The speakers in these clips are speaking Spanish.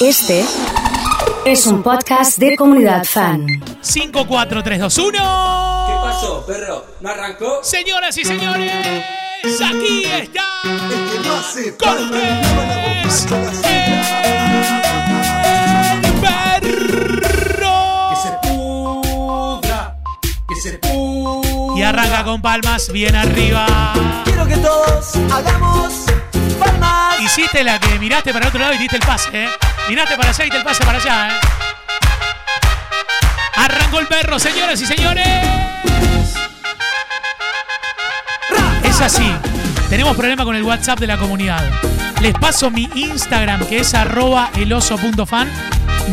Este es un podcast de comunidad fan. 5, 4, 3, 2, 1. ¿Qué pasó, perro? ¿No arrancó? Señoras y señores, aquí está Cortés, el perro. Que se pudra, que se pudra. Y arranca con palmas bien arriba. Quiero que todos hagamos palmas. Hiciste la que miraste para el otro lado y diste el pase, ¿eh? Miraste para allá y el pase para allá, ¿eh? Arrancó el perro, señoras y señores. Es así. Tenemos problema con el WhatsApp de la comunidad. Les paso mi Instagram, que es arroba eloso.fan.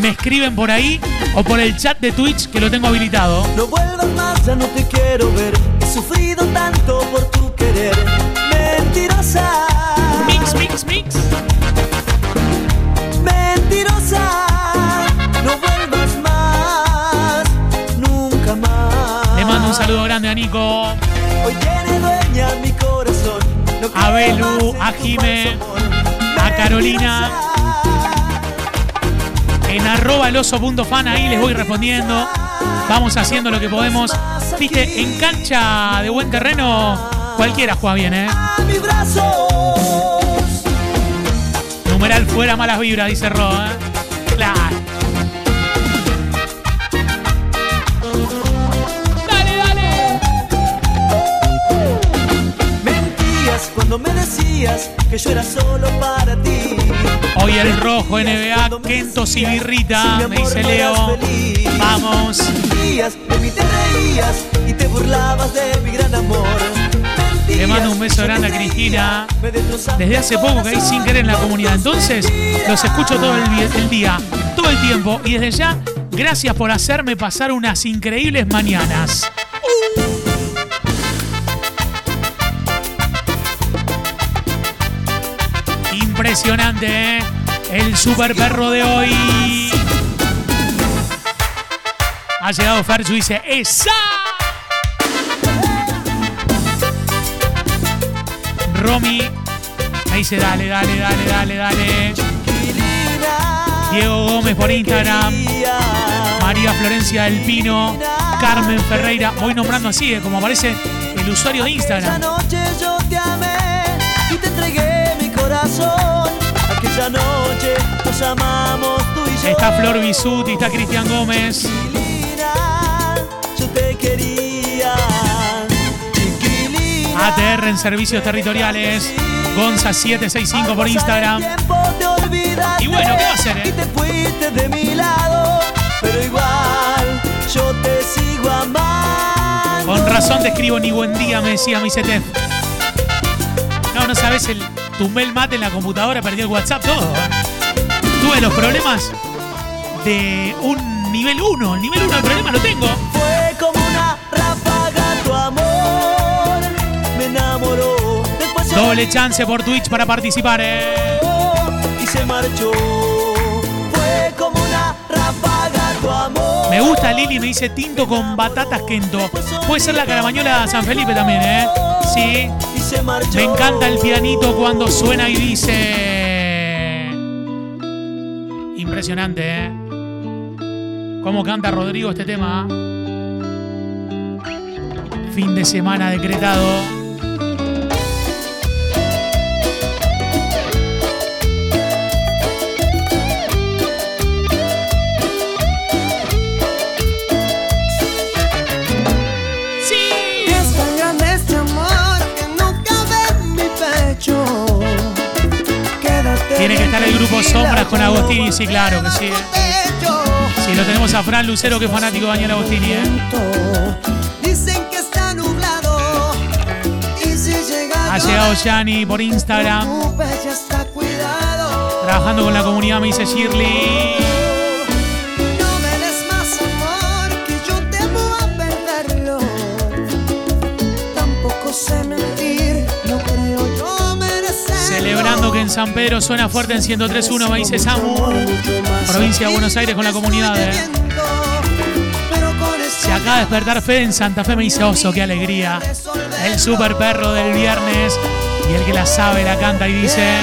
Me escriben por ahí o por el chat de Twitch, que lo tengo habilitado. No vuelvas más, ya no te quiero ver. He sufrido tanto por tu querer. Mentirosa. Saludo grande a Nico, Hoy tiene dueña mi corazón. No A Belu, a Jime, a Carolina. En arroba eloso.fan ahí les voy respondiendo. Vamos haciendo lo que podemos. Viste, en cancha de buen terreno, cualquiera juega bien, ¿eh? Numeral fuera malas vibras, dice Ro, ¿eh? Claro. Que yo era solo para ti. Hoy el rojo NBA, Kento Sibirrita, me dice Leo. Vamos. De mí te reías y te burlabas de mi gran amor. Le mando un beso grande a Cristina. Desde hace poco que hay sin querer en la comunidad. Entonces, los escucho todo el día, todo el tiempo. Y desde ya, gracias por hacerme pasar unas increíbles mañanas. Impresionante, ¿eh? El super perro de hoy. Ha llegado Ferchu y dice, ¡Esa! Romy me dice, dale, dale, dale, dale, dale. Diego Gómez por Instagram. María Florencia del Pino. Carmen Ferreira. Voy nombrando así, eh, como aparece el usuario de Esa Instagram. noche yo te amé y te entregué mi corazón. Aquella noche nos amamos tú y yo. Está Flor Bisuti, está Cristian Gómez. Chiquilina, yo te quería. Chiquilina. ATR en servicios territoriales. Gonza765 por Instagram. Y bueno, ¿qué va a hacer, eh? Y te fuiste de mi lado, pero igual yo te sigo amando. Con razón te escribo ni buen día, me decía mi CT. No, no sabes, el, tumbé el mate en la computadora, perdí el WhatsApp, todo. Tuve los problemas de un nivel 1. El nivel 1 de problemas lo tengo. Fue como una ráfaga tu amor, me enamoró. Después Doble chance por Twitch para participar, eh. y se marchó. Me gusta Lili, me dice tinto con batatas Kento. Puede ser la caramañola San Felipe también, ¿eh? Sí. Me encanta el pianito cuando suena y dice. Impresionante, ¿eh? ¿Cómo canta Rodrigo este tema? Fin de semana decretado. El grupo Sombras con Agostini, sí, claro que sí. Sí, lo tenemos a Fran Lucero, que es fanático de Daniel Agostini, ¿eh? Dicen que está nublado. Y si llega Ha llegado Yanni por Instagram. Trabajando con la comunidad, me dice Shirley. San Pedro suena fuerte en 103.1, me dice Samu. Provincia de Buenos Aires con la comunidad, eh. Se acaba de despertar Fede en Santa Fe, me dice Oso, qué alegría. El super perro del viernes. Y el que la sabe la canta y dice.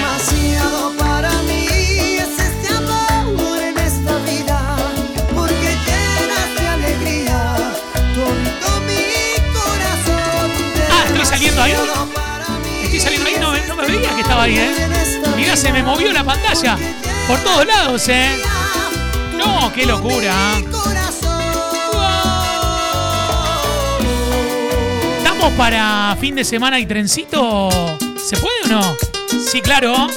Se me movió la pantalla por todos lados, ¿eh? No, qué locura. ¿Estamos para fin de semana y trencito? ¿Se puede o no? Sí, claro.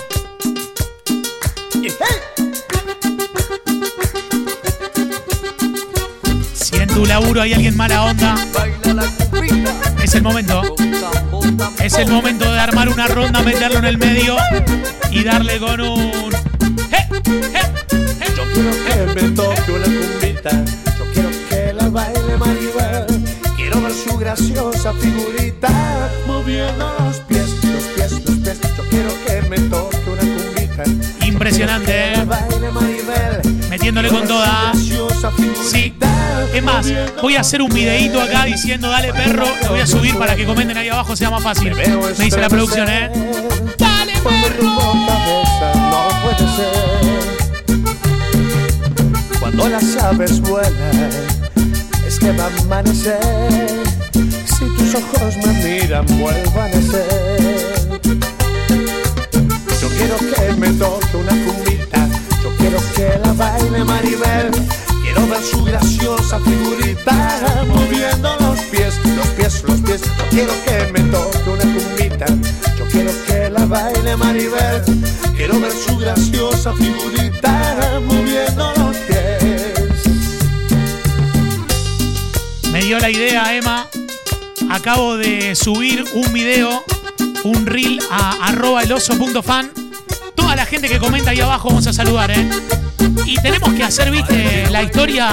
Si en tu laburo hay alguien mala onda, es el momento. Es el momento de armar una ronda, meterlo en el medio y darle con un. ¡Eh! ¡Eh! ¡Eh! Yo quiero que me toque una cumbita. Yo quiero que la baile Maribel. Quiero ver su graciosa figurita moviendo los pies, los pies, los pies. Yo quiero que me toque una cumbita. Impresionante, ¿eh? Metiéndole con toda. Sí. Es más, voy a hacer un videíto acá diciendo dale perro. Lo voy a subir para que comenten ahí abajo, sea más fácil. Me dice la producción, ¿eh? ¡Dale perro! Cuando las aves vuelan, es que va a amanecer. Si tus ojos me miran, vuelvo a nacer. Yo quiero que me toque una cumbita. Yo quiero que la baile Maribel. Quiero ver su graciosa figurita moviendo los pies, los pies, los pies. Yo quiero que me toque una cumbita. Yo quiero que la baile Maribel. Quiero ver su graciosa figurita moviendo los pies. Me dio la idea, Emma. Acabo de subir un video, un reel a arroba eloso.fan. Toda la gente que comenta ahí abajo vamos a saludar, ¿eh? Y tenemos que hacer, viste, la historia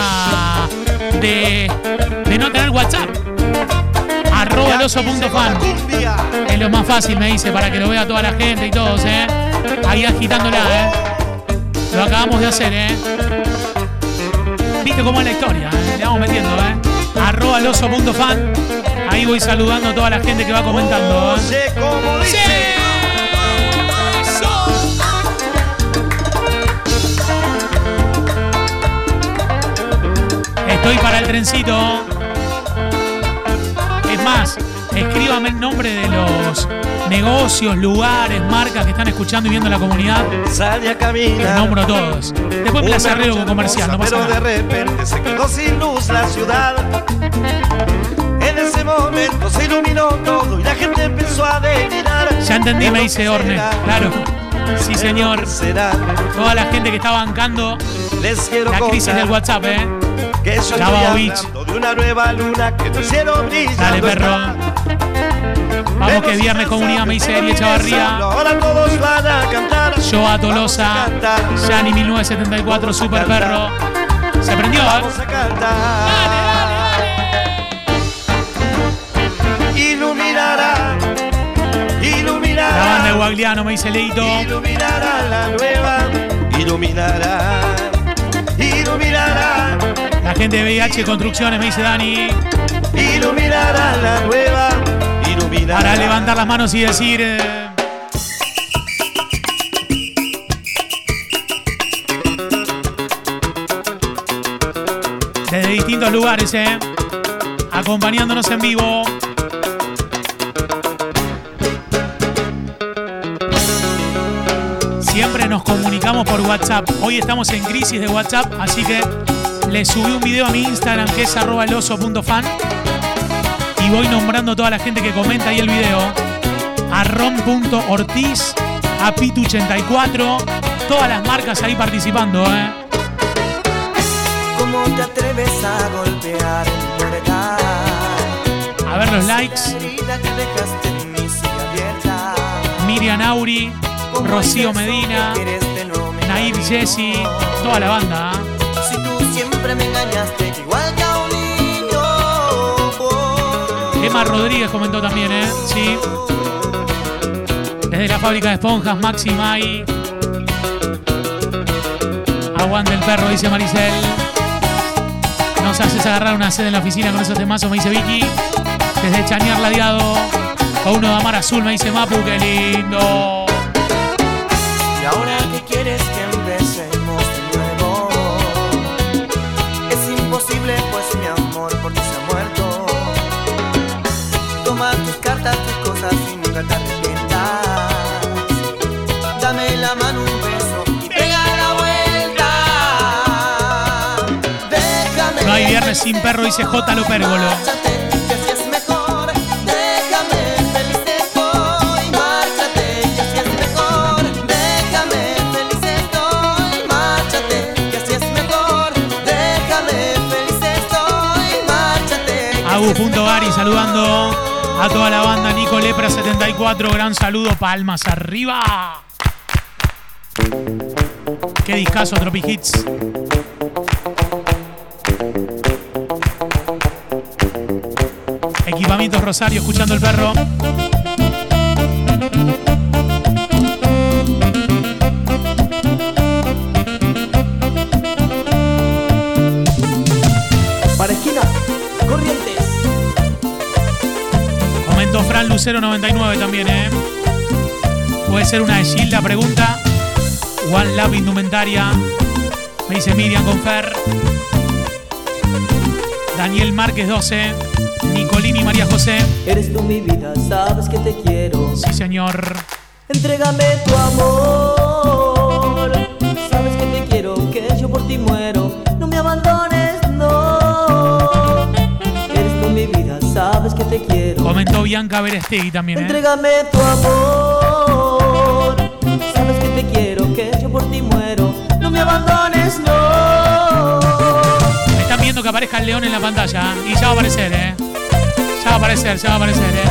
de, de no tener WhatsApp. Arroba eloso.fan. Es lo más fácil, me dice, para que lo vea toda la gente y todos, ¿eh? Ahí agitándola, ¿eh? Lo acabamos de hacer, ¿eh? Viste cómo es la historia, ¿eh? Le vamos metiendo, ¿eh? Arroba eloso.fan. Ahí voy saludando a toda la gente que va comentando, ¿eh? ¡Sí! Estoy para el trencito. Es más, escríbame el nombre de los negocios, lugares, marcas que están escuchando y viendo la comunidad. Sale a Los caminar. nombro a todos. Después me las arreglo con comercial, no pasa Pero de nada. repente se quedó sin luz la ciudad. En ese momento se iluminó todo y la gente empezó a delirar. Ya entendí, ¿Qué me dice Orne. Claro. Sí, ¿Qué es lo señor. Toda la gente que está bancando la crisis del WhatsApp, ¿eh? Que hablando de una nueva luna que no hicieron brillar. Dale, perro. Vamos que viernes comunidad, me dice Eri Echavarría. Ahora todos van a cantar. Yo a Tolosa. Yani 1974, Super Perro. Se prendió, ¿eh? Vamos a cantar. Iluminará, iluminará. La banda de Guagliano, me dice Leito. Iluminará la nueva, iluminará, iluminará, La gente de VIH Construcciones, me dice Dani. iluminará la nueva, iluminará. Para levantar las manos y decir. eh, Desde distintos lugares, ¿eh? Acompañándonos en vivo. Siempre nos comunicamos por WhatsApp. Hoy estamos en crisis de WhatsApp, así que le subí un video a mi Instagram que es arroba eloso.fan y voy nombrando a toda la gente que comenta ahí el video. A ron.ortiz, a Pitu84, todas las marcas ahí participando, ¿eh? ¿Cómo te atreves a golpear ver los likes. Miriam Auri, ¿Cómo Rocío Medina? Nair Jessy, toda la banda. ¿eh? Engañaste igual que a un niño. oh. Emma Rodríguez comentó también, ¿eh? Sí. Desde la fábrica de esponjas, Maxi Mai. Aguante el perro, dice Maricel. Nos haces agarrar una sede en la oficina con esos temazos, me dice Vicky. Desde Chañar Ladeado. Con uno de Amar Azul, me dice Mapu, qué lindo. Y ahora Feliz estoy. Márchate. que así es Agus.gari saludando a toda la banda. Nico Lepra 74, gran saludo, palmas arriba. Qué discazo, Tropi Hits. Rosario, escuchando el perro. Para esquina, Corrientes. Comentó Fran Lucero 99 también, ¿eh? Puede ser una de Gilda, pregunta. One Love Indumentaria. Me dice Miriam Confer. Daniel Márquez 12. Nicolini María José. Eres tú mi vida, sabes que te quiero. Sí, señor. Entrégame tu amor. Sabes que te quiero, que yo por ti muero. No me abandones, no. Eres tú mi vida, sabes que te quiero. Comentó Bianca Berestegui también, ¿eh? Entrégame tu amor. Sabes que te quiero, que yo por ti muero. No me abandones, no. Están viendo que aparezca el león en la pantalla. ¿eh? Y ya va a aparecer, ¿eh? Va a aparecer, ya va a aparecer, ¿eh?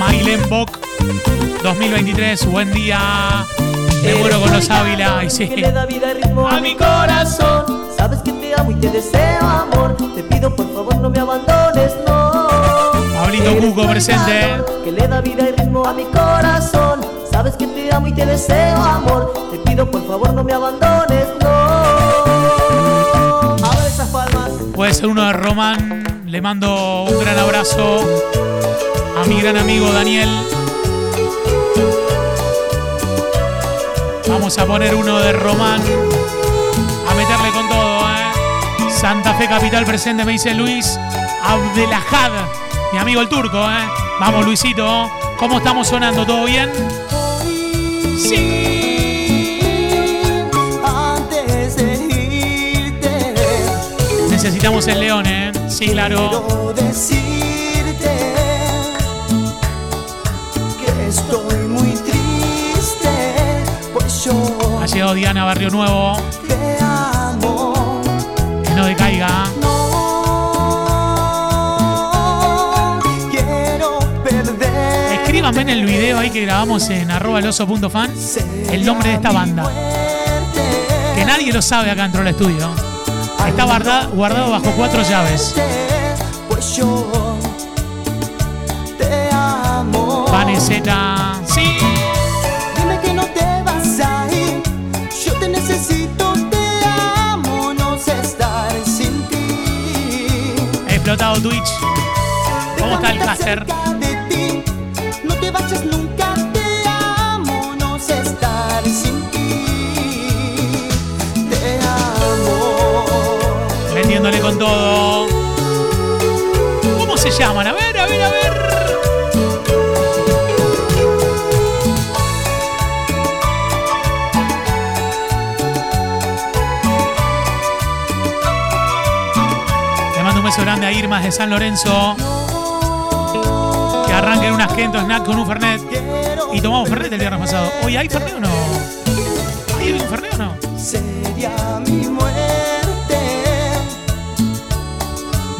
Mailen Bock 2023, buen día. Me muero con los Ávila. Ay, sí. Que le da vida y ritmo A mi corazón. Sabes que te amo y te deseo amor. Te pido por favor no me abandones, no. Pablito Cuco presente. Que le da vida y ritmo a mi corazón. Sabes que te amo y te deseo amor. Te pido por favor no me abandones, no. Abre esas palmas. Puede ser uno de Román. Le mando un gran abrazo a mi gran amigo Daniel. Vamos a poner uno de Román. A meterle con todo, ¿eh? Santa Fe Capital presente, me dice Luis Abdelahad. Mi amigo el turco, ¿eh? Vamos, Luisito. ¿Cómo estamos sonando? ¿Todo bien? Necesitamos el león, ¿eh? Sí, claro. quiero decirte que estoy muy triste, pues yo Ha llegado Diana Barrio Nuevo. te amo. Que no decaiga. Escríbanme en el video ahí que grabamos en arroba eloso.fan el nombre de esta banda. Que nadie lo sabe acá dentro del estudio. Está guarda- guardado bajo cuatro llaves. Paneceta. Sí. Dime que no te vas a ir. Yo te necesito, te amo. No sé estar sin ti. Explotado Twitch. ¿Cómo está el caster? Metiéndole con todo. ¿Cómo se llaman? A ver, a ver, a ver. Le mando un beso grande a Irmas de San Lorenzo. Que arranquen unas Kento Snack con un Fernet. Y tomamos Fernet el viernes pasado. ¿Hoy hay Fernet o no? ¿Hay un Fernet o no? Sería mi muerte.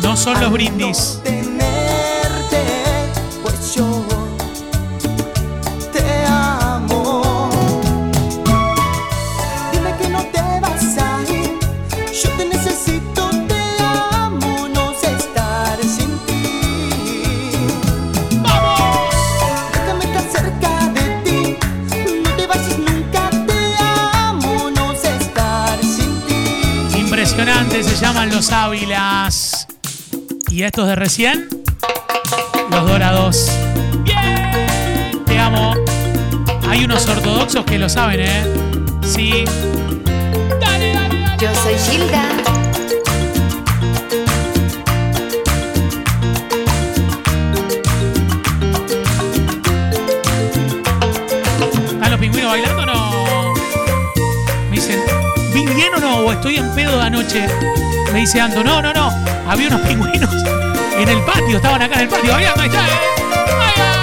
No son los brindis. llaman los ávilas. Y estos de recién, los dorados. ¡Bien! Te amo. Hay unos ortodoxos que lo saben, ¿eh? Sí. Yo soy Gilda. ¿Están los pingüinos bailando o no? Me dicen, ¿vi o no? ¿O estoy en pedo de anoche? Me dice Anto, no, no, no. Había unos pingüinos en el patio, estaban acá en el patio. Ahí está, ¿eh?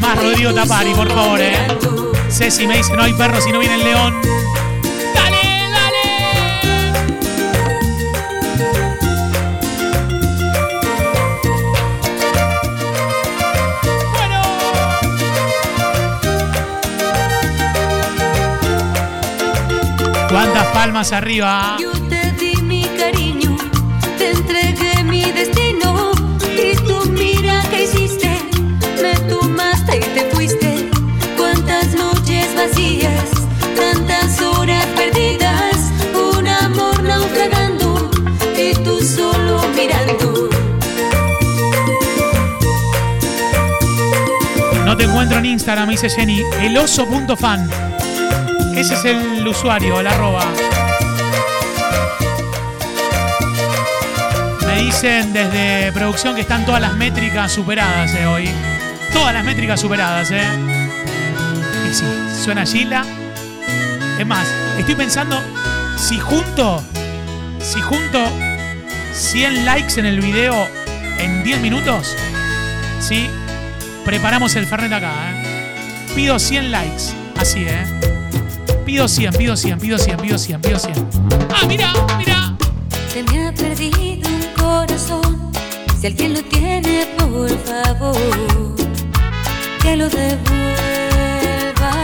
Más, Rodrigo Tapari, por favor, eh. Ceci me dice, no hay perro si no viene el león. ¡Dale, dale! Bueno. ¿Cuántas palmas arriba? Te encuentro en Instagram, dice Jenny. Eloso.fan. Ese es el usuario, el arroba. Me dicen desde producción que están todas las métricas superadas eh, hoy. Todas las métricas superadas, ¿eh? Y sí, suena Gila. Es más, estoy pensando si junto, si junto 100 likes en el video en 10 minutos, ¿sí? Preparamos el Fernet acá, ¿eh? Pido 100 likes, así, ¿eh? Pido 100, pido 100, pido 100, pido 100, pido 100. ¡Ah, mira, mira! Se me ha perdido un corazón. Si alguien lo tiene, por favor, que lo devuelva.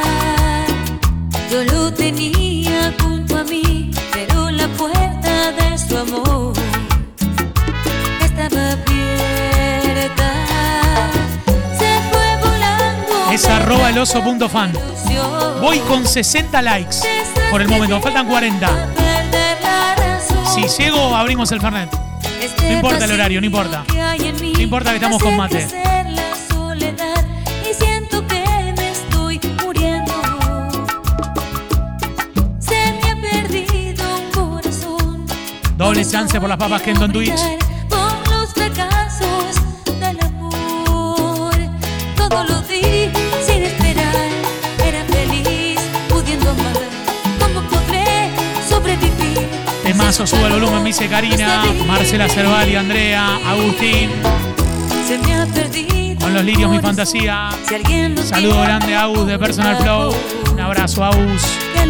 Yo lo tenía junto a mí, pero la puerta de su amor volando. Es arroba eloso.fan. Voy con 60 likes por el momento, me faltan 40. Si llego, abrimos el Fernet. No importa el horario, no importa. No importa que estamos con mate. Doble chance por las papas Kendo en Twitch. Temazo, sube el volumen, me dice Karina, Marcela Cerval y Andrea, Agustín, con los lirios mi fantasía. Saludo grande a Agus de Personal Flow. Un abrazo a Agus de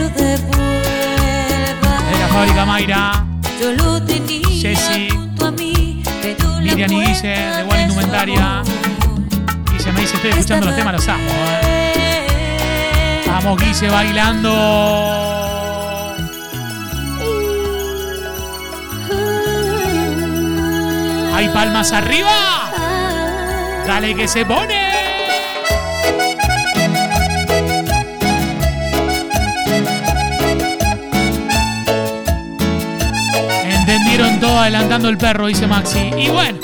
la fábrica Mayra. Yo lo tenía Jessy, a Miriam y Guille, de su Indumentaria. se me dice, estoy escuchando los temas, los amo. eh. Vamos, Guille, bailando. ¿Hay palmas arriba? Dale que se pone. Entendieron todo adelantando el perro, dice Maxi. Y bueno,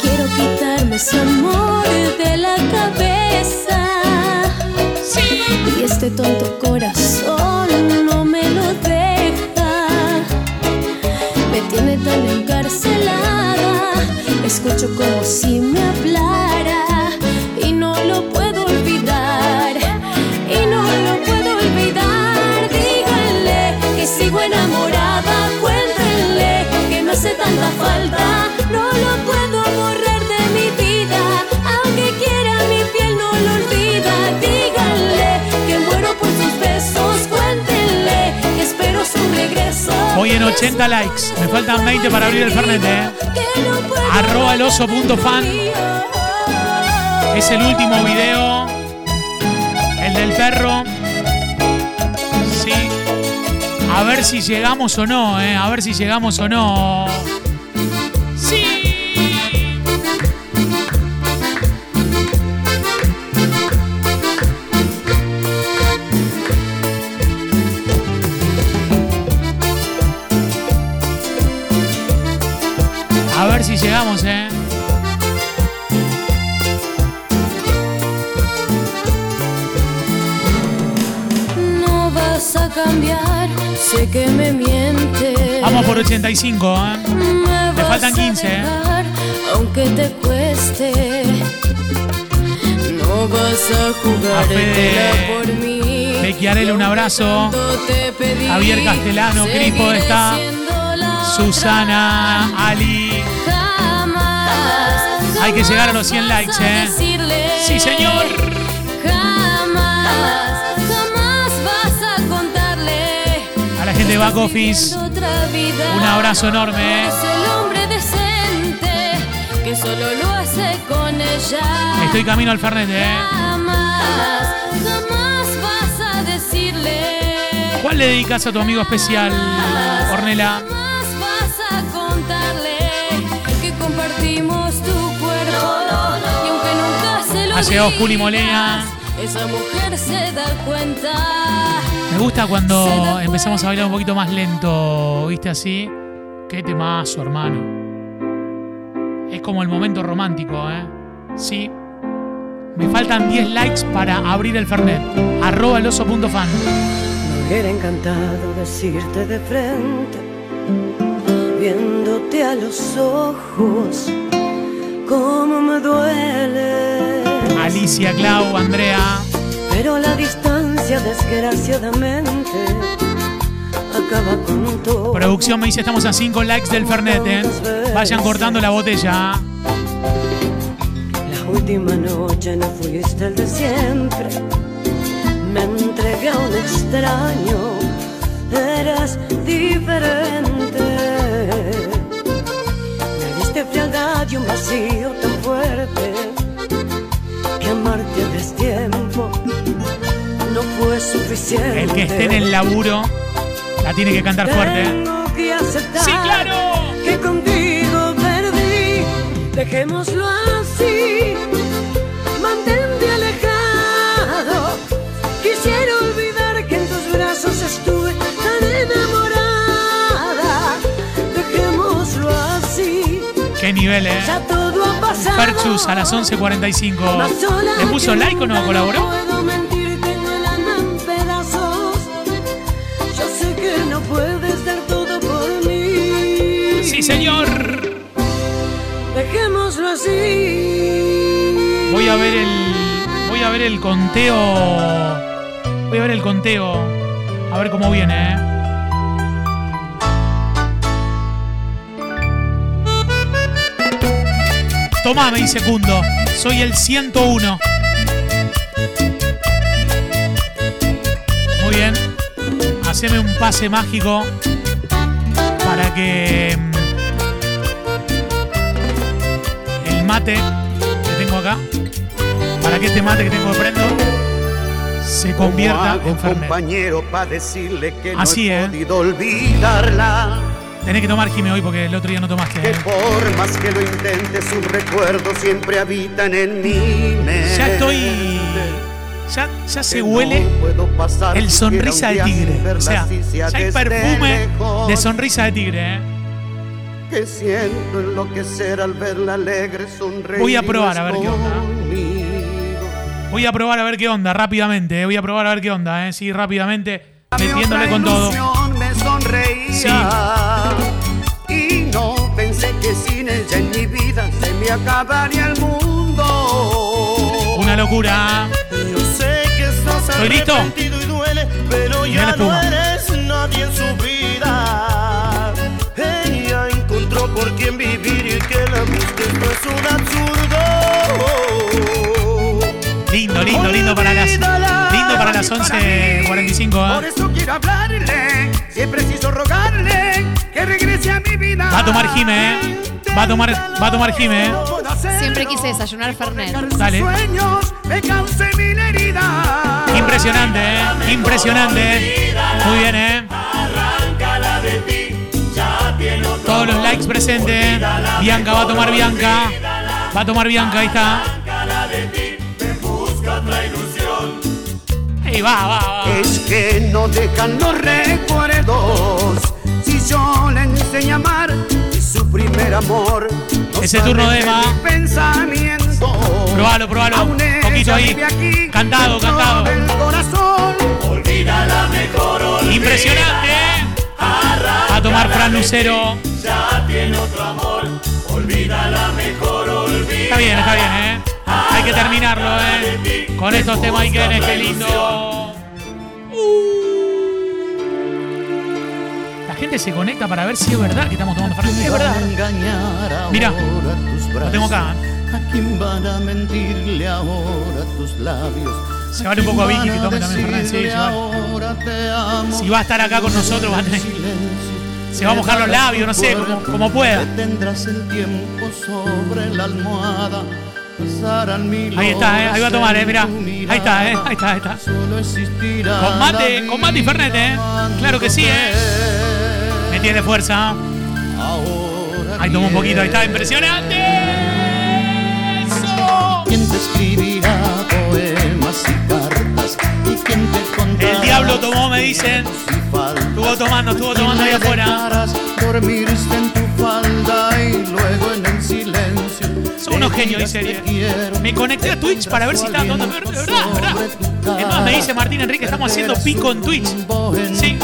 Quiero quitarme ese amor de la cabeza. sí. Y este tonto corazón Escucho como si me Voy en 80 likes. Me faltan 20 para abrir el Fernet, eh. Arroba el oso punto fan. Es el último video. El del perro. Sí. A ver si llegamos o no, eh. A ver si llegamos o no. si llegamos, ¿eh? No vas a cambiar, sé que me mientes. Vamos por 85, ¿eh? Me Te faltan 15, ¿eh? dejar, ¿eh? Aunque te cueste, no vas a jugar por mí. Becky un abrazo. Pedí, Javier Castellano, Crispo está. Susana, Ali. Hay que llegar a los 100 likes, ¿eh? Sí, señor. Jamás, jamás vas a contarle. A la gente de Back Office. Un abrazo enorme, ¿eh? Es el hombre decente que solo lo hace con ella. Estoy camino al Fernet, ¿eh? Jamás, jamás vas a decirle. ¿Cuál le dedicas a tu amigo especial, Ornela? Digas, Juli Molina. Esa mujer se da cuenta. Me gusta cuando empezamos a bailar un poquito más lento, ¿viste así? Qué temazo, hermano. Es como el momento romántico, ¿eh? Sí. Me faltan 10 likes para abrir el Fernet. Arroba el oso.fan. Me hubiera encantado decirte de frente, viéndote a los ojos, cómo me duele. Alicia, Clau, Andrea. Pero la distancia, desgraciadamente, acaba con todo. Producción me dice estamos a 5 likes del Fernet, ¿eh? Vayan cortando la botella. La última noche no fuiste el de siempre. Me entregué a un extraño, eras diferente. Me diste frialdad y un vacío tan suficiente. El que esté en el laburo la tiene que cantar fuerte. que ¡Sí, claro! que contigo perdí. Dejémoslo así. Mantente alejado. Quisiera olvidar que en tus brazos estuve tan enamorada. Dejémoslo así. Qué nivel, ¿eh? Ya todo ha pasado. Perchus a las 11.45. Más sola ¿Le puso like o no colaboró? Señor. Dejémoslo así. Voy a ver el. Voy a ver el conteo. Voy a ver el conteo. A ver cómo viene, ¿eh? Tomá, me dice Cundo. Soy el 101. Muy bien. Haceme un pase mágico para que mate que tengo acá, para que este mate que tengo prendo se convierta en Fernet. compañero para decirle que Así, no he ¿eh? podido olvidarla. Tenés que tomar Jimmy hoy porque el otro día no tomaste. Que por más que lo intente, sus recuerdos siempre habitan en mi mente. Ya estoy. Ya, ya se huele el sonrisa de tigre. O sea, ya hay perfume de sonrisa de tigre. ¿eh? Que siento enloquecer al verla alegre sonreír. Voy a probar a ver qué onda. Voy a probar a ver qué onda rápidamente. ¿eh? Voy a probar a ver qué onda. ¿eh? Sí, rápidamente. Dame Metiéndole con todo. Me sonreía. Y no pensé que sin ella en mi vida se me acabaría el mundo. Una locura. Yo sé que estás ¿Estoy listo? y duele, pero ya no eres para las. Lindo para las ni 11.45. Por ¿eh? eso quiero hablarle, siempre preciso rogarle que regrese a mi vida. Va a tomar Jime, ¿eh? Va a tomar, va a tomar Jime, ¿eh? Siempre quise desayunar Fernet. Dale. Impresionante, ¿eh? Impresionante. Muy bien, ¿eh? Todos los likes presentes. Bianca va a tomar Bianca. Va a tomar Bianca, ahí está. Ahí va, va, va. Es que no dejan los recuerdos. Si yo le enseñé a amar, su primer amor. no Ese turno de Emma. mi pensamiento. Probalo, ella Poquito ahí. aquí, Cantado, cantado. del corazón. Olvida la mejor. Impresionante, ¿eh? A tomar Fran Lucero. Ya tiene otro amor. Olvida la mejor, olvida. Está bien, está bien, ¿eh? Hay que terminarlo, ¿eh? Con estos temas y que qué lindo. Uh. La gente se conecta para ver si es verdad que estamos tomando Fernet. Es verdad. Mira, lo tengo acá. ¿A quién van a mentirle ahora tus labios? Se vale un poco a Vicky que tome también Fernet. Sí, se vale. Si va a estar acá con nosotros, va a tener- se va a mojar los labios, no sé, como, como pueda. Tendrás el tiempo sobre la almohada. Ahí está, ¿eh? Ahí va a tomar, ¿eh? Tu Ahí está, ¿eh? Ahí está, ahí está. Solo existirá Con mate, con mate y Fernet, ¿eh? Claro que sí, ¿eh? Me tiene fuerza. Ahí toma un poquito, ahí está, impresionante. Eso. ¿Quién te escribirá poemas y cartas? ¿Y quién te contará El diablo tomó, me dicen. Estuvo tomando, estuvo tomando ahí afuera. Dormirse en tu falda y luego en el. Son unos genios, Ariel. quiero. Me conecté a Twitch para ver si estaba tomando. De verdad, de verdad. Es más, me dice Martín Enrique, estamos haciendo pico en Twitch. en Sí.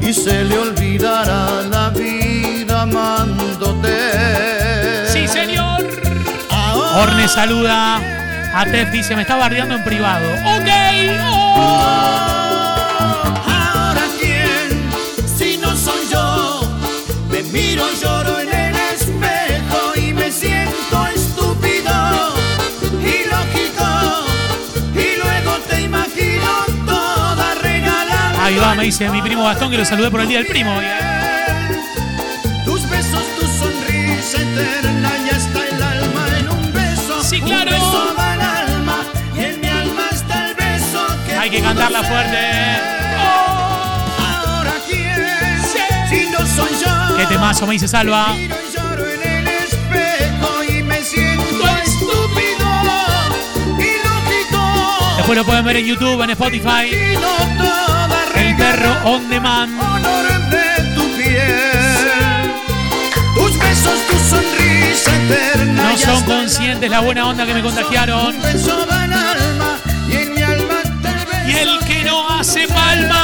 y se le olvidará la vida amándote. Sí, señor. Orne saluda. A Tef dice, me está bardeando en privado. Ok. Oh. Ahora quién, si no soy yo, me miro, lloro me dice mi primo Gastón que lo saludé por el día del primo. Tus besos, tu sonrisa eterna, ya está el alma en un beso. Sí, claro. Un beso va al alma y en mi alma está el beso que Hay que cantarla fuerte. Ahora quién, si no soy yo. Qué temazo, me dice Salva. Y y ilógico. Después lo pueden ver en YouTube, en Spotify. El perro on demand. honor de tu piel. Tus besos, tu sonrisa eterna. No son conscientes la buena onda que me contagiaron. Y el que no hace palmas.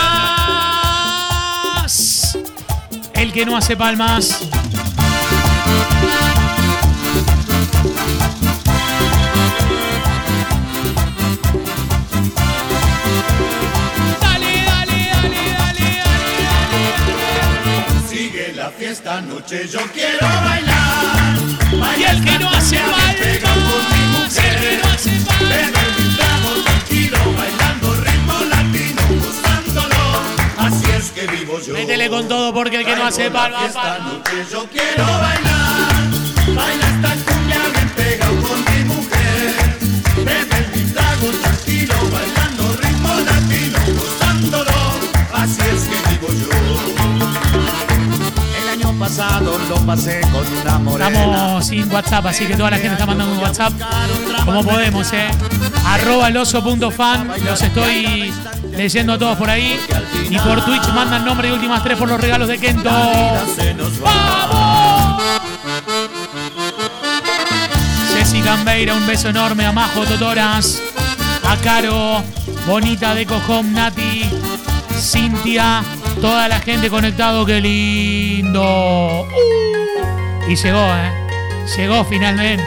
El que no hace palmas. Fiesta anoche, yo quiero bailar. dale. Y el que no hace palmas. El que no hace tranquilo, bailando ritmo latino, gozándolo. Así es que vivo yo. Métele con todo porque el que no hace fiesta palmas. anoche, yo quiero bailar. Baila esta cumbia bien pegado con mi mujer. Bebe mi trago tranquilo, bailando ritmo latino, gozándolo. Así es que vivo yo. Pasado lo pasé con una morena. Estamos sin WhatsApp, así que toda la gente está mandando un WhatsApp como podemos, ¿eh? Arroba el oso.fan, los estoy leyendo a todos por ahí. Y por Twitch mandan nombre y últimas tres por los regalos de Kento. ¡Vamos! Ceci Cambeira, un beso enorme a Majo Totoras, a Caro, Bonita de Cojón, Nati, Cintia, toda la gente conectado, qué lindo. Uh, y llegó, ¿eh? Llegó finalmente.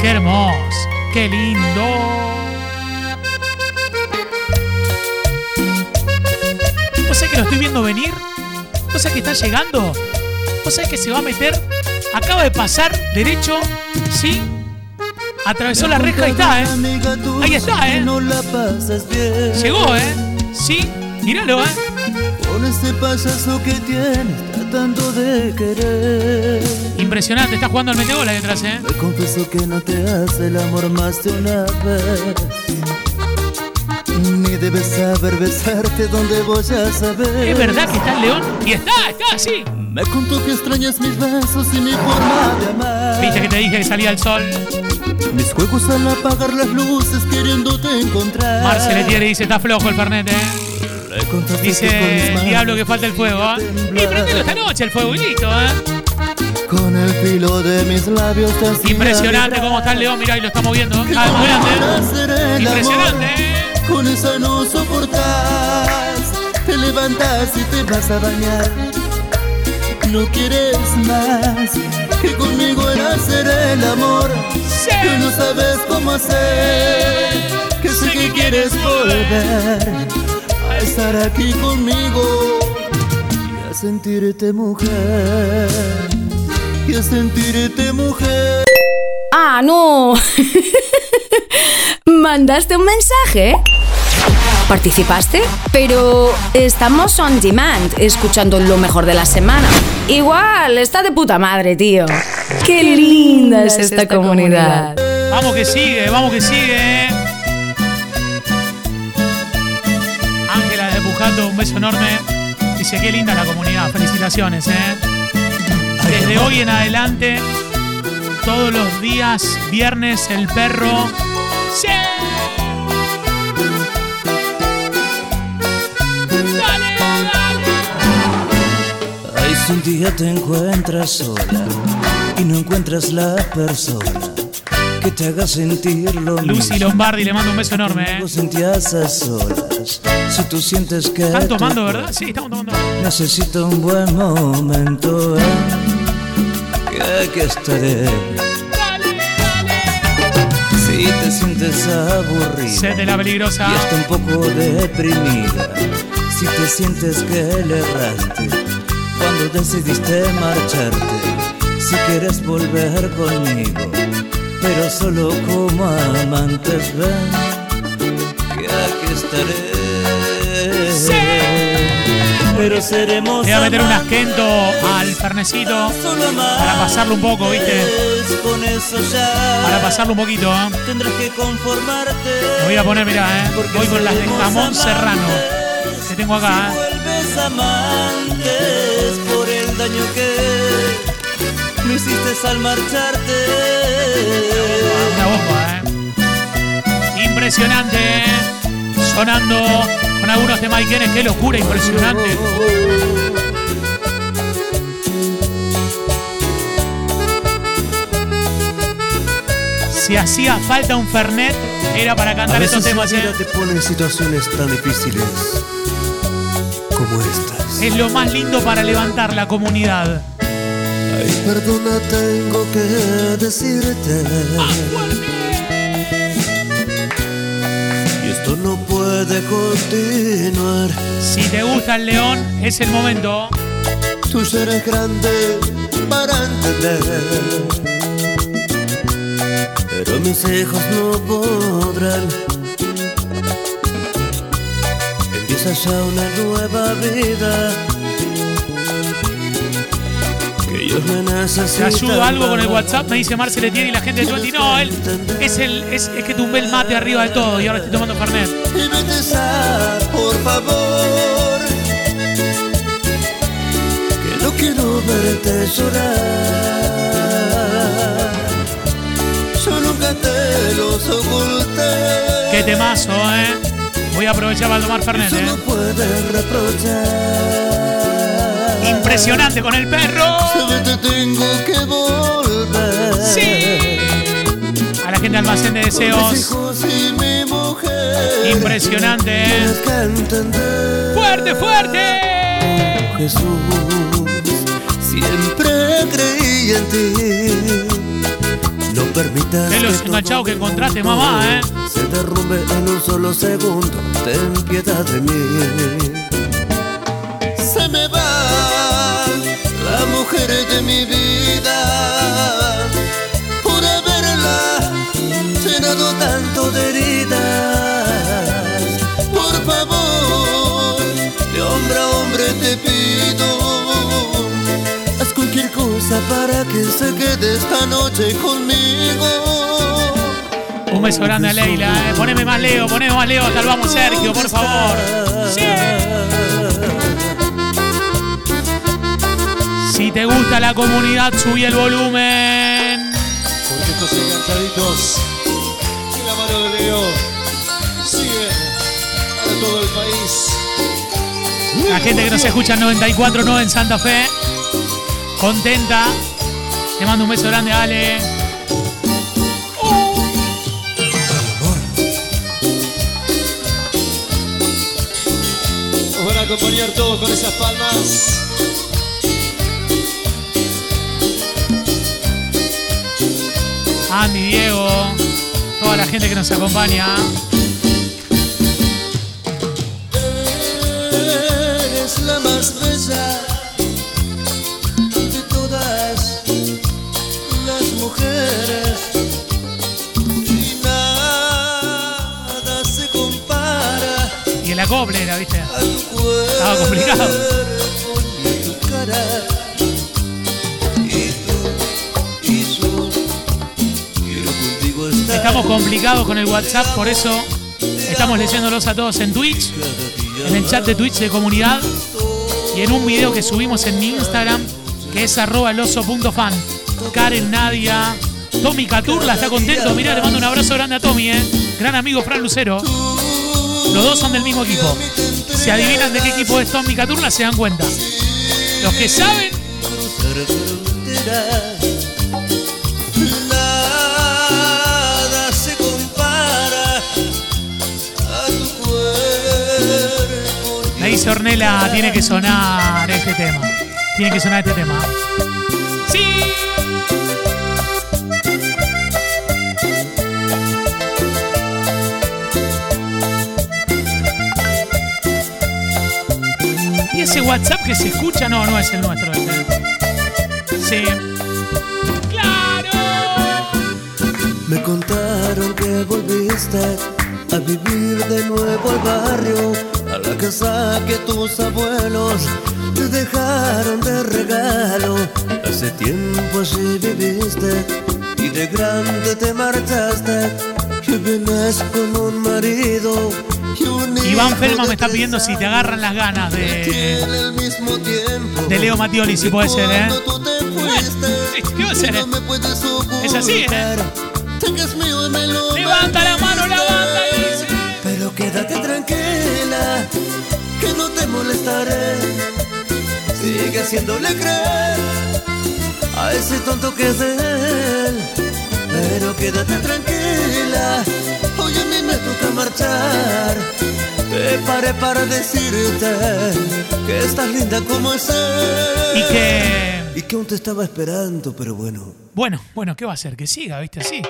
Qué hermoso, qué lindo. ¿Vos sabés que lo estoy viendo venir? ¿Vos sabés que está llegando? ¿Vos sabés que se va a meter? Acaba de pasar derecho, ¿sí? Atravesó la reja y está, ¿eh? Ahí está, ¿eh? Bien. Llegó, ¿eh? Sí, míralo, ¿eh? Con ese payaso que tienes tratando de querer. Impresionante, está jugando al metegol ahí detrás, ¿eh? Me confieso que no te hace el amor más de una vez. Ni debes saber besarte donde voy a saber. ¿Es verdad que está el león? Y está, está, sí. Me contó que extrañas mis besos y mi forma de amar. Viste que te dije que salía el sol. Mis juegos al apagar las luces queriéndote encontrar. Marce Letieri dice, está flojo el Fernet, ¿eh? Dice el diablo que falta el fuego, ¿eh? Y prendelo esta noche el fuego y listo, ¿eh? Con el filo de mis labios te Impresionante cómo está el león, mirá, y lo está moviendo. Ah, grande, Impresionante, ¿eh? con esa no soportas. Te levantas y te vas a bañar. No quieres más que conmigo era hacer el amor. Que no sabes cómo hacer. Que sé que quieres volver estar aquí conmigo y a sentirte mujer. Y a sentirte mujer. Ah, no. ¿Mandaste un mensaje? ¿Participaste? Pero estamos on demand, escuchando lo mejor de la semana. Igual, está de puta madre, tío. Qué linda es esta comunidad. Vamos que sigue, vamos que sigue. Un beso enorme. Dice, qué linda la comunidad, felicitaciones, ¿eh? Desde hoy en adelante, todos los días, viernes, el perro... ¡Sí! ¡Dale, dale! Ay, si un día te encuentras sola y no encuentras la persona que te haga sentir lo Lucy mismo. Lombardi, le mando un beso enorme, ¿eh? Lo sentías a solas. Si tú sientes que ¿Están tomando, verdad? Sí, estamos tomando. necesita un buen momento, ¿eh? que aquí estaré. Si te sientes aburrida de la peligrosa. y hasta un poco deprimida, si te sientes que le erraste cuando decidiste marcharte, si quieres volver conmigo, pero solo como amantes, ven que aquí estaré. Pero seremos Le voy a meter un asquento al fernecito solo para pasarlo un poco, ¿viste? Para pasarlo un poquito, ¿eh? tendrás que conformarte. Me voy a poner, mirá, ¿eh? Voy con las de jamón serrano que tengo acá, ¿eh? por el daño que me hiciste al marcharte. Una bomba, ¿eh? Impresionante, ¿eh? Sonando con algunos de Mike qué locura, impresionante. Si hacía falta un Fernet, era para A cantar estos veces la temas, vida ¿eh? te pone en situaciones tan difíciles como estas. Es lo más lindo para levantar la comunidad. Ay, perdona, tengo que decirte. Y esto no puede continuar. Si te gusta el león, es el momento. Tú serás grande para entender. Pero mis hijos no podrán. Empieza ya una nueva vida. Que ellos me ¿Te ayudo algo con el. WhatsApp? Me dice Marcel Etienne y la gente de Twenty. No, él es el es, es que tumbé el mate arriba del todo y ahora estoy tomando Fernet. Ya, por favor. Que no quiero verte llorar. Yo nunca te los oculté. Qué temazo, ¿eh? Voy a aprovechar para tomar Fernet, Eso no ¿eh? puedes reprochar. Impresionante con el perro. Sabes, te tengo que volver. Sí. A la gente de Almacén de Deseos. Impresionante, ¿eh? ¡Fuerte, fuerte! Jesús, siempre creí en ti. No permitas los que todo enganchados que encontraste, mamá, ¿eh? Se derrumbe en un solo segundo. Ten piedad de mí. Se me va la mujer de mi vida por haberla llenado tanto de para que se quede esta noche conmigo. Un beso grande a Leila, ¿eh? Poneme más Leo, poneme más Leo hasta el vamos Sergio, por favor. Sí. Si te gusta la comunidad, subí el volumen. Porque estos enganchaditos y la mano de Leo siguen para todo el país. La gente que nos escucha en 94.9 en Santa Fe contenta. Te mando un beso grande, Ale. Oh. Nos van a acompañar todos con esas palmas. Andy, Diego, toda la gente que nos acompaña. Contigo estar Estamos complicados con el WhatsApp, por eso estamos leyéndolos a todos en Twitch, en el chat de Twitch de comunidad y en un video que subimos en mi Instagram, que es arroba eloso.fan. Karen, Nadia, Tommy Caturla está contento. Mirá, le mando un abrazo grande a Tommy, ¿eh? Gran amigo Fran Lucero. Los dos son del mismo equipo. Si adivinan de qué equipo es Tommy Caturla, se dan cuenta. Los que saben. Nada se compara a tu cuerpo. me dice Ornella, tiene que sonar este tema. Tiene que sonar este tema. ¡Sí! Ese WhatsApp que se escucha? No, no es el nuestro. Sí. ¡Claro! Me contaron que volviste a vivir de nuevo al barrio, a la casa que tus abuelos te dejaron de regalo. Hace tiempo allí viviste y de grande te marchaste. Y vienes con un marido Iván Felma me está pidiendo si te agarran las ganas de, de Leo Mattioli, si puede ser, ¿eh? ¿Qué ser? Es así, ¿eh? Levanta la mano dice. Pero quédate tranquila, que no te molestaré. Sigue haciéndole creer a ese tonto que es de él. Pero quédate tranquila, hoy a mí me toca marchar. Te paré para decirte que estás linda como es. Y que. Y que aún te estaba esperando, pero bueno. Bueno, bueno, ¿qué va a hacer? Que siga, ¿viste? Así.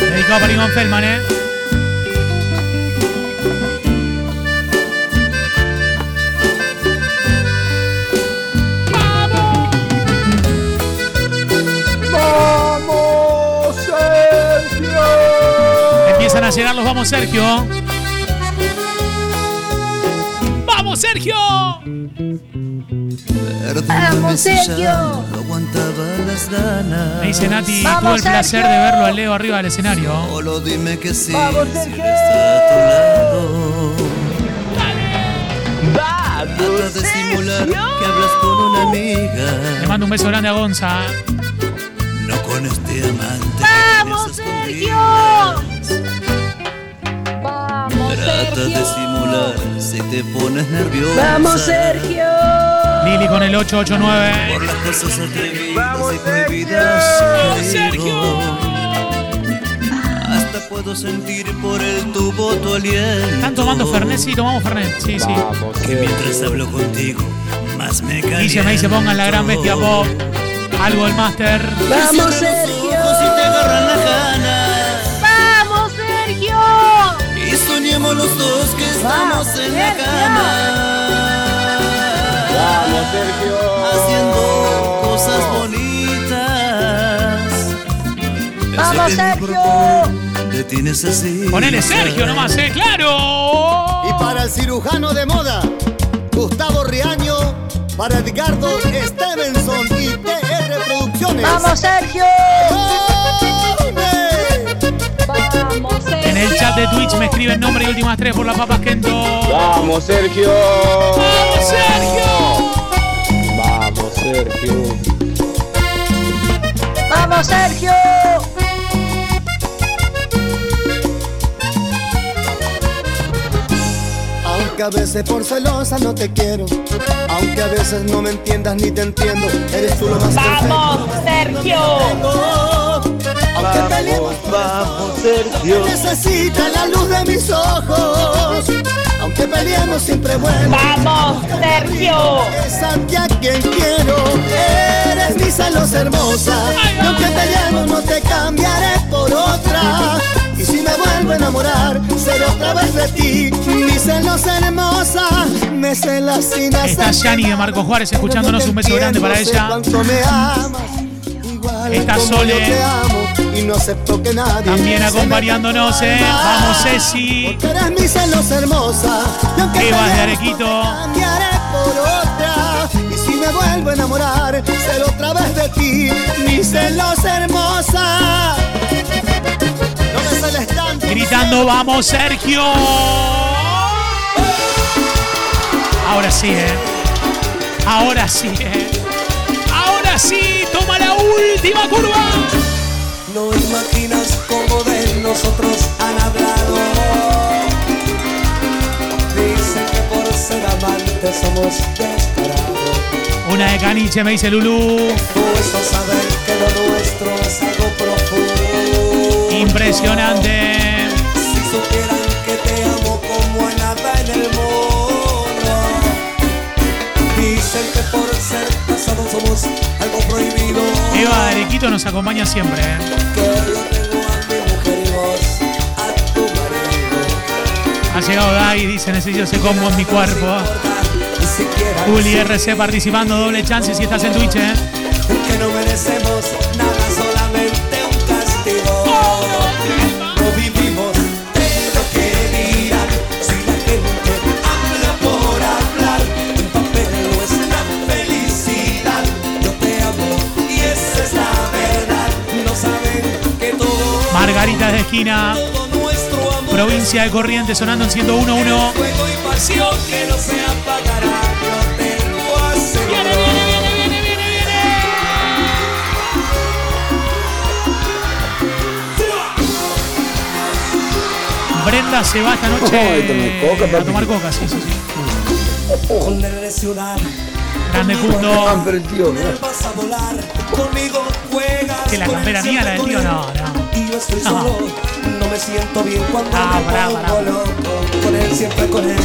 Dedicado para Iván Feldman, ¿eh? Empiezan a llegar los vamos, Sergio. ¡Vamos, Sergio! No aguantaba las ganas. Me dice Nati, tuve el placer de verlo a Leo arriba del escenario. Solo dime que sí, tu lado. Trata de simular que hablas con una amiga, Le mando un beso grande a Gonza. no con este amante. ¡Vamos, Sergio! ¡Vamos, Trata de Sergio! simular si te pones nerviosa. ¡Vamos, Sergio! Lili con el 889. Por las cosas atrevidas y prohibidas. querido. Hasta puedo sentir por el tu voto aliento. ¿Están tomando Fernet? Sí, tomamos Fernet. Sí, sí. Que mientras hablo contigo, más me caliento. Dice, me dice, pongan la gran bestia pop. Algo del máster. ¡Vamos, Sergio! Soñemos los dos que estamos en la Sergio. cama. ¡Vamos, Sergio! Haciendo cosas bonitas. ¡Vamos, Sergio! Te tienes así. Ponele Sergio nomás, ¿eh? ¡Claro! Y para el cirujano de moda, Gustavo Riaño, para Edgardo Stevenson y TR Producciones. ¡Vamos, Sergio! ¡Vamos, el chat de Twitch me escriben nombre y últimas tres por las papas Kento. ¡Vamos, Sergio! ¡Vamos, Sergio! ¡Vamos, Sergio! ¡Vamos, Sergio! Aunque a veces por celosa no te quiero, aunque a veces no me entiendas ni te entiendo, eres tú lo más ¡Vamos, Sergio! Peleemos Vamos, vamos, Sergio. necesita la luz de mis ojos. Aunque peleemos siempre bueno. ¡Vamos, Sergio! Es a ti a quien quiero. Eres mi celos hermosa. Y aunque peleemos no te cambiaré por otra. Y si me vuelvo a enamorar, seré otra vez de ti. Mi celos hermosa, me celas sin hacer. Está Yani de Marco Juárez escuchándonos. Un beso grande para ella. cuánto me amas, igual Está Sole. Y no acepto que nadie También acompañándonos, eh. Vamos, Ceci. Porque eres mi hermosa. Y aunque Evas de Arequito. cambiaré por otra. Y si me vuelvo a enamorar, seré otra vez de ti. Mi celos hermosa. No me tanto. Gritando, vamos, Sergio. Ahora sí, eh. Ahora sí, eh. Ahora sí, toma la última curva. Imaginas cómo de nosotros han hablado. Dicen que por ser amantes somos descarados. Una de caniche, me dice Lulú. Puesto saber que lo nuestro es algo profundo. Impresionante. Si supieran que te amo como a nada en el mundo. Dicen que por ser casados somos algo prohibido. Eva Arequito nos acompaña siempre, eh. Ha llegado Dai, dice, necesito ese combo en mi cuerpo. Juli RC participando, doble chance si estás en Twitch, eh. esquina. Provincia de Corrientes sonando en 101.1. Brenda se va esta noche coca, a tomar coca, sí, sí, sí. Grande punto. Que la campera mía, la del tío, no. Yo estoy solo, no me siento bien cuando Ah, me pongo loco. Con él, siempre con él.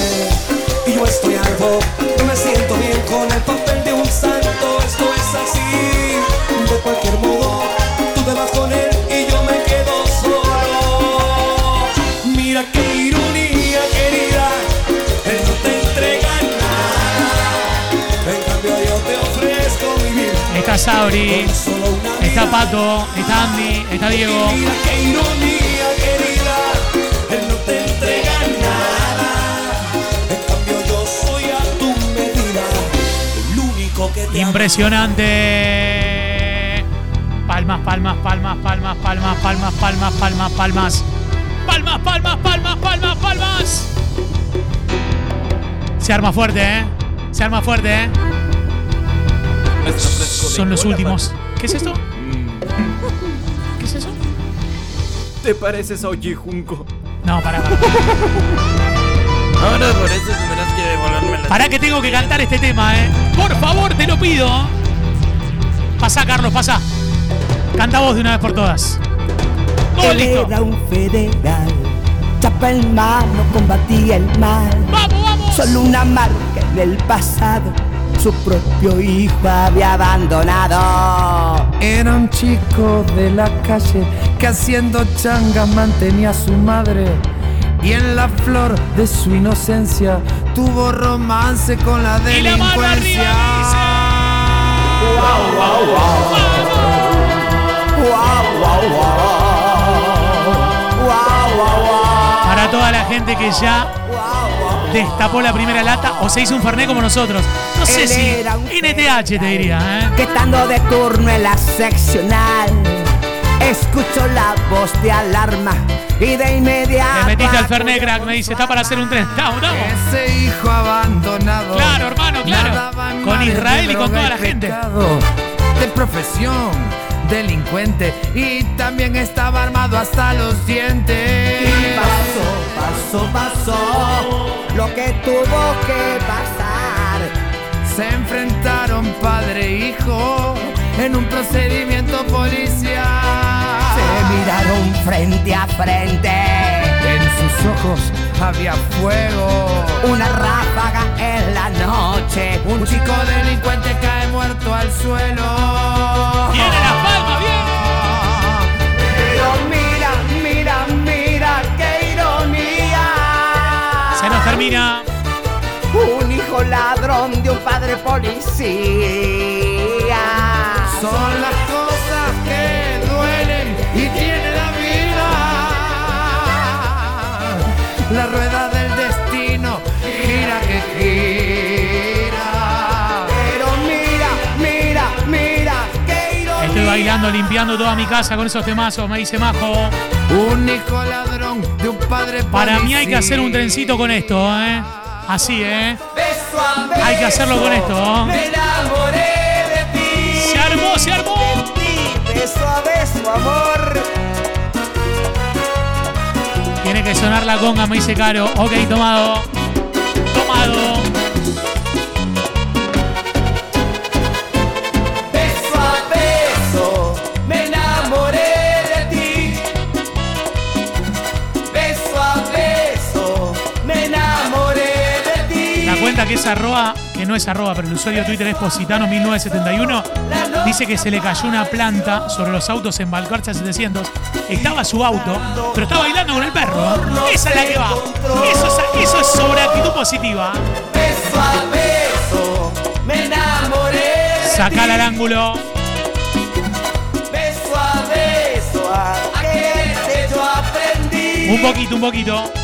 Y yo estoy algo, no me siento bien con el papel de un santo. Esto es así, de cualquier modo. Tú te vas con él y yo me quedo solo. Mira qué ironía, querida. Él no te entrega nada. En cambio, yo te ofrezco vivir. Está Sabri, está Pato, está Andy, está Diego. Qué ironía, querida. Él no te entrega nada. En cambio, yo soy a tu medida. El único que te Impresionante. Palmas, palmas, palmas, palmas, palmas, palmas, palmas, palmas, palmas. Palmas, palmas, palmas, palmas, palmas. Se arma fuerte, ¿eh? Se arma fuerte, ¿eh? Son los últimos. ¿Qué es esto? ¿Qué es eso? ¿Te pareces a Oji Junco? No, pará, pará. Ahora por eso tendrás que devolverme la. Pará que tengo que cantar este tema, ¿eh? Por favor, te lo pido. Pasá, Carlos, pasá. Canta vos de una vez por todas. Todo listo. era un federal, chapa en mano, combatía el mal. ¡Vamos, vamos! Solo una marca en el pasado, su propio hijo había abandonado. Era un chico de la calle que haciendo changas mantenía a su madre. Y en la flor de su inocencia tuvo romance con la delincuencia. Para toda la gente que ya destapó la primera lata o se hizo un fernet como nosotros. No sé Él si NTH te diría, ¿eh? Que estando de turno en la seccional, escuchó la voz de alarma y de inmediato. Le metiste al fernet, crack, me dice, está para hacer un tren. Estamos, estamos. Ese hijo abandonado. Claro, hermano, claro. Con Israel y con toda la gente. De profesión, delincuente. Y también estaba armado hasta los dientes. Pasó, pasó, pasó lo que tuvo que pasar. Se enfrentaron padre e hijo en un procedimiento policial. Se miraron frente a frente. En sus ojos había fuego. Una ráfaga en la noche. Un chico delincuente cae muerto al suelo. ¡Viene la palma, Un hijo ladrón de un padre policía. Son las cosas limpiando toda mi casa con esos temazos, me dice Majo. Un hijo ladrón de un padre. Para mí hay que hacer un trencito con esto, ¿eh? Así, ¿eh? Hay que hacerlo con esto. Me enamoré de ti. Se armó, se armó. Beso a beso, amor. Tiene que sonar la conga, me dice Caro. Ok, tomado. Tomado. Que es arroba, que no es arroba, pero el usuario de Twitter es Positano1971, dice que se le cayó una planta sobre los autos en Valcarcha 700. Estaba su auto, pero está bailando con el perro. Esa es la que va. Eso es, eso es sobre actitud positiva. Sacala al ángulo. Un poquito, un poquito.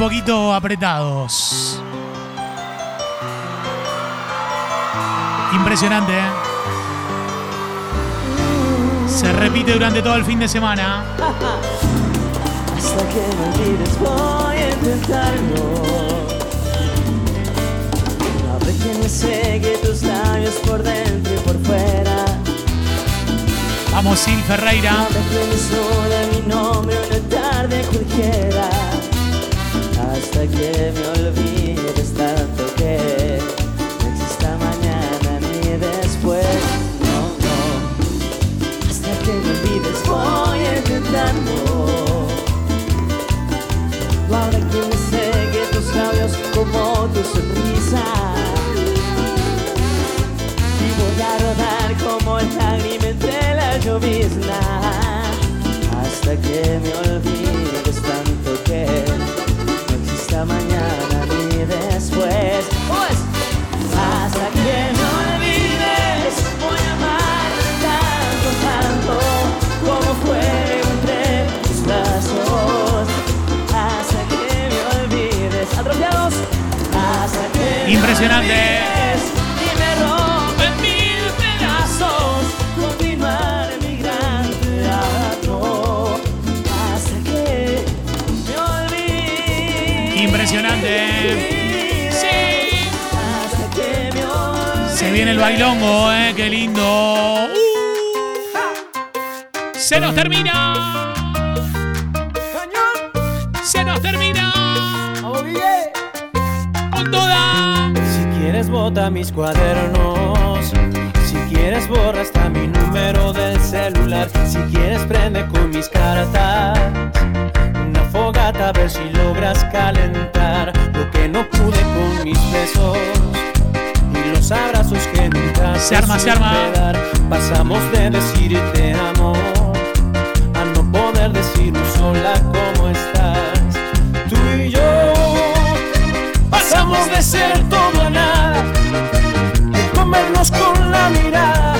Poquito apretados. Impresionante, ¿eh? Se repite durante todo el fin de semana. Hasta que me olvides voy a intentarlo. Habrá quien me segue tus labios por dentro y por fuera. Vamos, Sil Ferreira. de mi nombre una tarde cualquiera Hasta que me olvides tanto que No exista mañana ni después. No, no. Hasta que me olvides voy a intentarlo. Ahora que me segue tus labios como tu sonrisa. Y voy a rodar como el lágrima entre la llovizna. Hasta que me olvides Impresionante. olvides y me rompen mil pedazos. Continuar mi gran teatro hasta que me olvide. Impresionante. Sí. Hasta que me olvide. Se viene el bailongo, ¿eh? Qué lindo. Uh. Se nos termina. Quieres bota mis cuadernos. Si quieres borra hasta mi número del celular. Si quieres prende con mis cartas. Una fogata a ver si logras calentar Lo que no pude con mis besos. Y los abrazos que nunca Se arma, se arma. dar. Pasamos de decir te amo A no poder decir sola cómo estás Tú y yo Pasamos de ser todo con la mirada.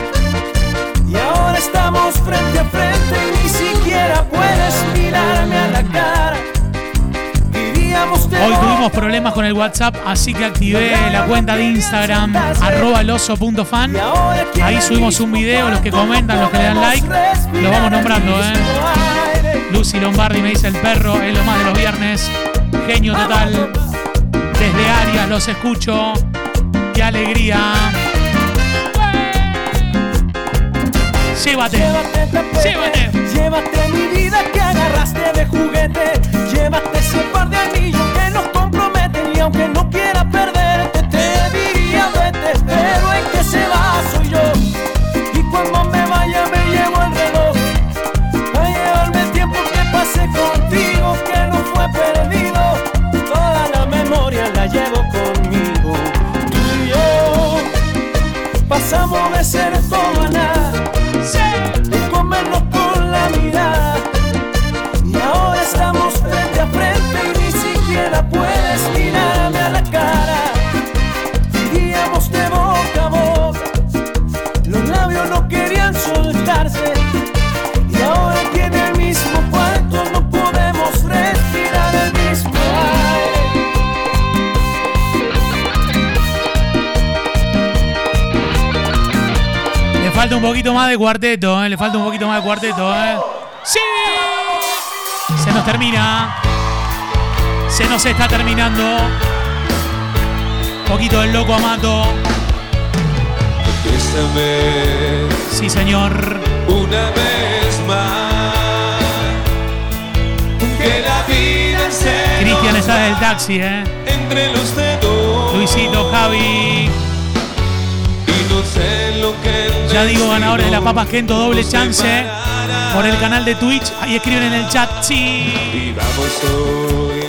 Y ahora estamos frente a frente y ni siquiera puedes mirarme a la cara. Hoy tuvimos problemas con el WhatsApp, así que activé la cuenta de Instagram, arroba eloso.fan. Ahí subimos un video, los que comentan, los que le dan like, los vamos nombrando, ¿eh? Lucy Lombardi me dice el perro, es lo más de los viernes. Genio total. Desde Arias los escucho. Qué alegría. Llévate. Llévate, tapete. Llévate. Llévate mi vida que agarraste de juguete. Llévate ese par de anillos que nos comprometen. Y aunque no quiera perderte, te diría vete. Pero en que se va más de cuarteto, ¿eh? Le falta un poquito más de cuarteto, ¿eh? ¡Sí! Se nos termina. Se nos está terminando. Un poquito del loco Amato. Sí, señor. una vez más. Que la vida se Cristian está del taxi, ¿eh? entre los dedos. Luisito, Javi. Y no sé lo Ya digo, ganadores de la papa Papa Gento, doble chance. Por el canal de Twitch. Ahí escriben en el chat. Sí. Y vamos hoy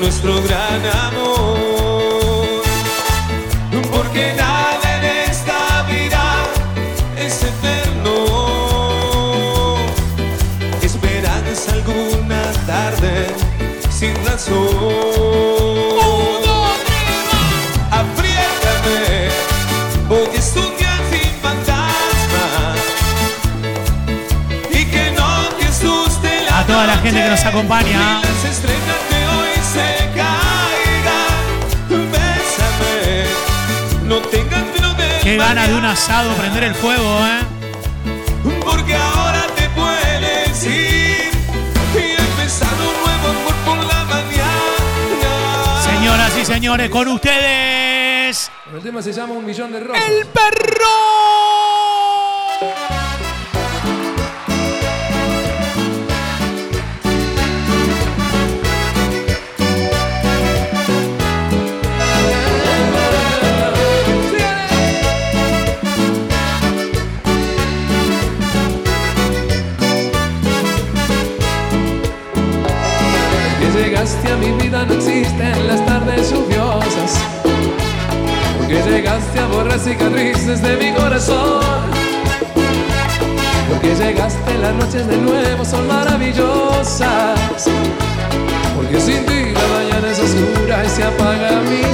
nuestro gran amor. Porque nada en esta vida es eterno. Esperanza alguna tarde sin razón. A toda la gente que nos acompaña. Qué gana de un asado prender el fuego, ¿eh? porque ahora te puedes ir y empezar un nuevo amor por la mañana. Señoras y señores, con ustedes. El tema se llama Un Millón de Rosas. ¡El perro! Mi vida no existen las tardes lluviosas. Porque llegaste a borrar cicatrices de mi corazón. Porque llegaste las noches de nuevo son maravillosas. Porque sin ti la mañana es oscura y se apaga mi